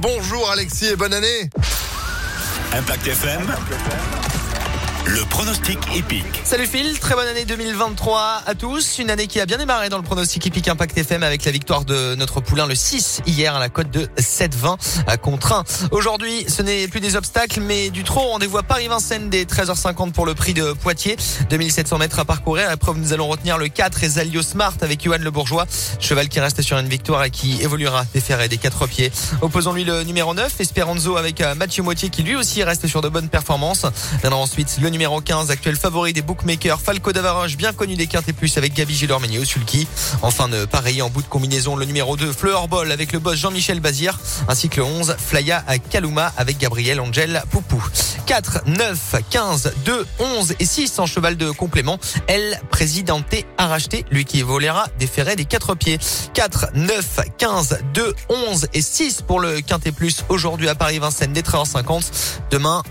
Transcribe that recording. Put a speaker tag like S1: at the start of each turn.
S1: Bonjour Alexis et bonne année
S2: Impact FM. Le pronostic épique.
S3: Salut Phil, très bonne année 2023 à tous. Une année qui a bien démarré dans le pronostic épique Impact FM avec la victoire de notre poulain le 6 hier à la cote de 7-20 contre 1. Aujourd'hui, ce n'est plus des obstacles mais du trop. Rendez-vous à Paris-Vincennes dès 13h50 pour le prix de Poitiers. 2700 mètres à parcourir. L'épreuve, nous allons retenir le 4 et Zalio Smart avec Johan Le Bourgeois. Cheval qui reste sur une victoire et qui évoluera des ferrets des quatre pieds. Opposons-lui le numéro 9, Esperanzo avec euh, Mathieu Moitié qui lui aussi reste sur de bonnes performances. Viendra ensuite le numéro 15, actuel favori des bookmakers, Falco Davaroche, bien connu des quintes et plus avec Gabi Gilormini au sulky. Enfin, de pareil en bout de combinaison, le numéro 2, Fleur Ball avec le boss Jean-Michel Bazir, ainsi que le 11, Flaya à Kaluma avec Gabriel Angel Poupou. 4, 9, 15, 2, 11 et 6 en cheval de complément. Elle, présidente à racheter, lui qui volera des ferrets des quatre pieds. 4, 9, 15, 2, 11 et 6 pour le quintet plus aujourd'hui à Paris-Vincennes des 13h50. Demain,